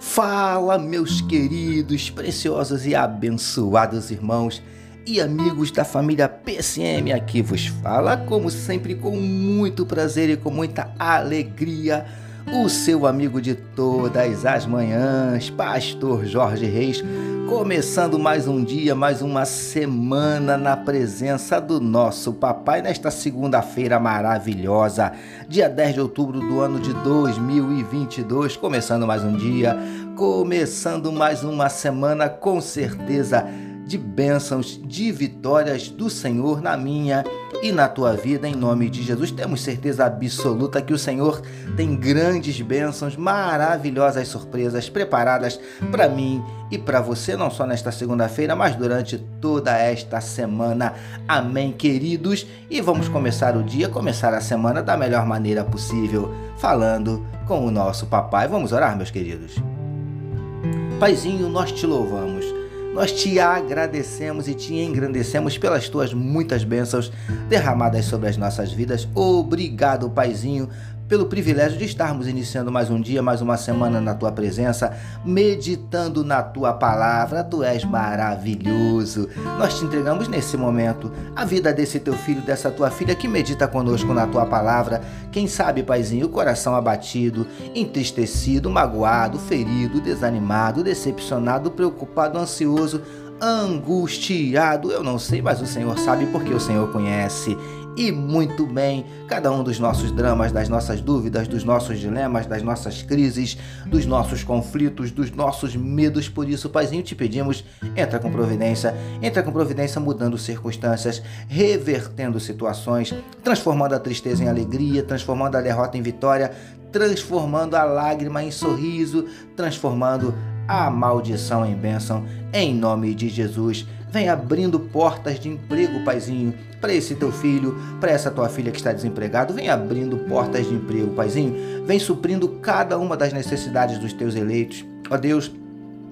Fala, meus queridos, preciosos e abençoados irmãos e amigos da família PSM, aqui vos fala, como sempre, com muito prazer e com muita alegria, o seu amigo de todas as manhãs, Pastor Jorge Reis Começando mais um dia, mais uma semana na presença do nosso papai nesta segunda-feira maravilhosa, dia 10 de outubro do ano de 2022. Começando mais um dia, começando mais uma semana com certeza de bênçãos, de vitórias do Senhor na minha e na tua vida, em nome de Jesus. Temos certeza absoluta que o Senhor tem grandes bênçãos, maravilhosas surpresas preparadas para mim e para você, não só nesta segunda-feira, mas durante toda esta semana. Amém, queridos? E vamos começar o dia, começar a semana da melhor maneira possível, falando com o nosso papai. Vamos orar, meus queridos. Paizinho, nós te louvamos nós te agradecemos e te engrandecemos pelas tuas muitas bênçãos derramadas sobre as nossas vidas. Obrigado, Paizinho, pelo privilégio de estarmos iniciando mais um dia, mais uma semana na tua presença, meditando na tua palavra. Tu és maravilhoso. Nós te entregamos nesse momento a vida desse teu filho, dessa tua filha que medita conosco na tua palavra. Quem sabe, paizinho, o coração abatido, entristecido, magoado, ferido, desanimado, decepcionado, preocupado, ansioso angustiado. Eu não sei, mas o Senhor sabe porque o Senhor conhece e muito bem cada um dos nossos dramas, das nossas dúvidas, dos nossos dilemas, das nossas crises, dos nossos conflitos, dos nossos medos. Por isso, Paizinho, te pedimos, entra com providência, entra com providência mudando circunstâncias, revertendo situações, transformando a tristeza em alegria, transformando a derrota em vitória, transformando a lágrima em sorriso, transformando a maldição em bênção, em nome de Jesus. Vem abrindo portas de emprego, paizinho, para esse teu filho, para essa tua filha que está desempregado. Vem abrindo portas de emprego, paizinho. Vem suprindo cada uma das necessidades dos teus eleitos. Ó Deus,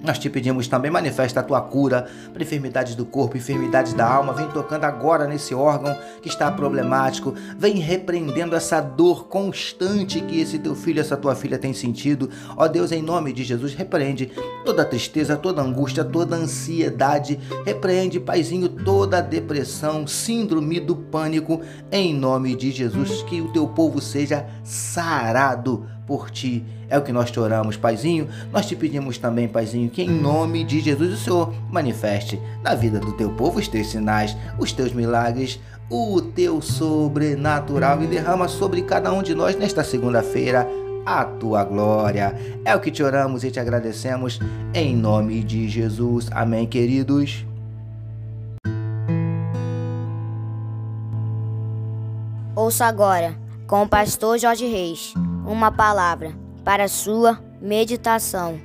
nós te pedimos também, manifesta a tua cura para enfermidades do corpo, enfermidades da alma. Vem tocando agora nesse órgão que está problemático. Vem repreendendo essa dor constante que esse teu filho, essa tua filha tem sentido. Ó Deus, em nome de Jesus, repreende toda tristeza, toda angústia, toda ansiedade. Repreende, Paizinho, toda depressão, síndrome do pânico. Em nome de Jesus, que o teu povo seja sarado por ti. É o que nós te oramos, Paizinho. Nós te pedimos também, Paizinho, que em nome de Jesus o Senhor manifeste na vida do teu povo os teus sinais, os teus milagres, o teu sobrenatural e derrama sobre cada um de nós nesta segunda-feira a tua glória. É o que te oramos e te agradecemos em nome de Jesus. Amém, queridos. Ouça agora com o pastor Jorge Reis uma palavra para sua meditação.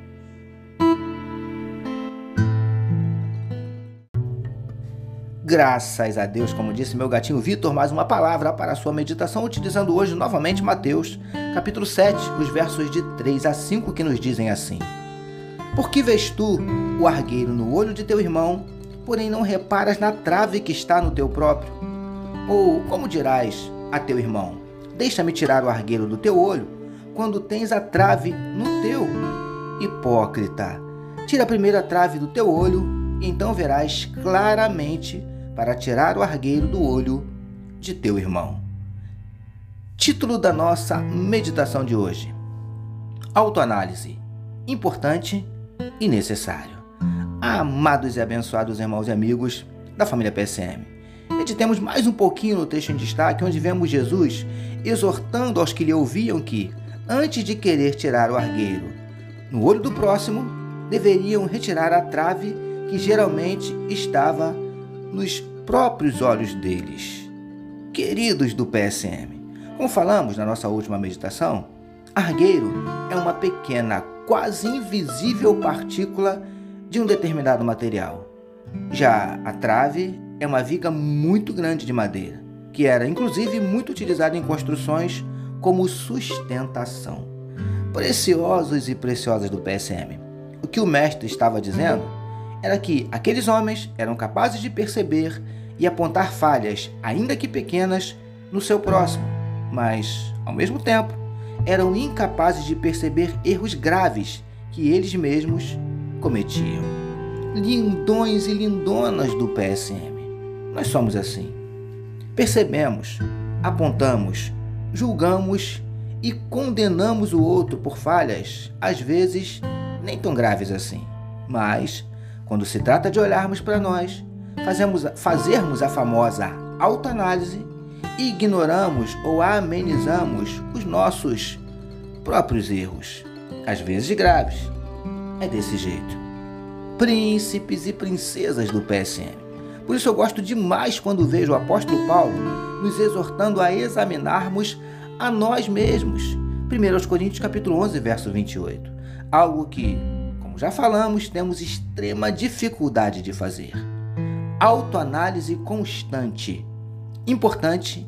Graças a Deus, como disse meu gatinho Vitor, mais uma palavra para a sua meditação, utilizando hoje novamente Mateus, capítulo 7, os versos de 3 a 5, que nos dizem assim: Por que vês tu o argueiro no olho de teu irmão, porém não reparas na trave que está no teu próprio? Ou como dirás a teu irmão: Deixa-me tirar o argueiro do teu olho, quando tens a trave no teu. Hipócrita, tira a primeira trave do teu olho, e então verás claramente para tirar o argueiro do olho de teu irmão. Título da nossa meditação de hoje: Autoanálise. Importante e necessário. Amados e abençoados irmãos e amigos da família PSM. Meditemos mais um pouquinho no texto em destaque, onde vemos Jesus exortando aos que lhe ouviam que, antes de querer tirar o argueiro no olho do próximo, deveriam retirar a trave que geralmente estava nos próprios olhos deles. Queridos do PSM, como falamos na nossa última meditação, argueiro é uma pequena, quase invisível partícula de um determinado material. Já a trave é uma viga muito grande de madeira, que era inclusive muito utilizada em construções como sustentação. Preciosos e preciosas do PSM. O que o mestre estava dizendo era que aqueles homens eram capazes de perceber e apontar falhas, ainda que pequenas, no seu próximo, mas, ao mesmo tempo, eram incapazes de perceber erros graves que eles mesmos cometiam. Lindões e lindonas do PSM. Nós somos assim. Percebemos, apontamos, julgamos e condenamos o outro por falhas, às vezes nem tão graves assim. Mas, quando se trata de olharmos para nós, fazemos, fazermos a famosa autoanálise ignoramos ou amenizamos os nossos próprios erros, às vezes graves. É desse jeito. Príncipes e princesas do PSM. Por isso eu gosto demais quando vejo o apóstolo Paulo nos exortando a examinarmos a nós mesmos. 1 Coríntios capítulo 11, verso 28. Algo que, como já falamos, temos extrema dificuldade de fazer. Autoanálise constante, importante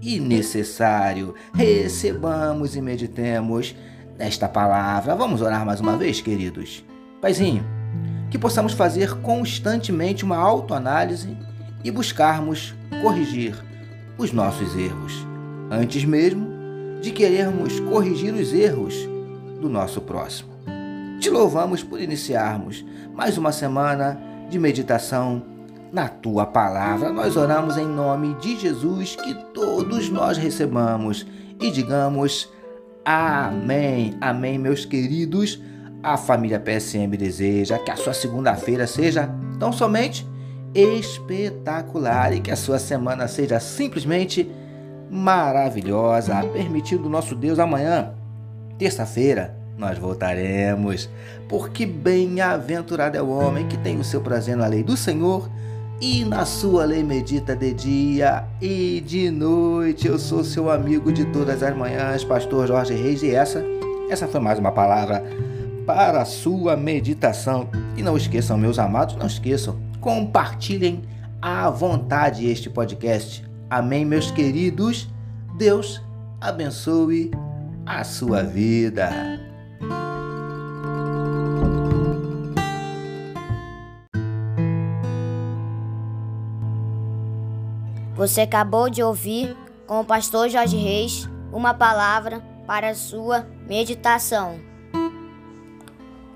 e necessário. Recebamos e meditemos nesta palavra. Vamos orar mais uma vez, queridos. Paizinho, que possamos fazer constantemente uma autoanálise e buscarmos corrigir os nossos erros, antes mesmo de querermos corrigir os erros do nosso próximo. Te louvamos por iniciarmos mais uma semana de meditação na tua palavra. Nós oramos em nome de Jesus que todos nós recebamos e digamos amém. Amém, meus queridos. A família PSM deseja que a sua segunda-feira seja tão somente espetacular e que a sua semana seja simplesmente maravilhosa. Permitindo nosso Deus amanhã, terça-feira, nós voltaremos, porque bem-aventurado é o homem que tem o seu prazer na lei do Senhor e na sua lei medita de dia e de noite. Eu sou seu amigo de todas as manhãs, pastor Jorge Reis, e essa, essa foi mais uma palavra para a sua meditação. E não esqueçam, meus amados, não esqueçam, compartilhem à vontade este podcast. Amém, meus queridos. Deus abençoe a sua vida. Você acabou de ouvir com o pastor Jorge Reis uma palavra para a sua meditação.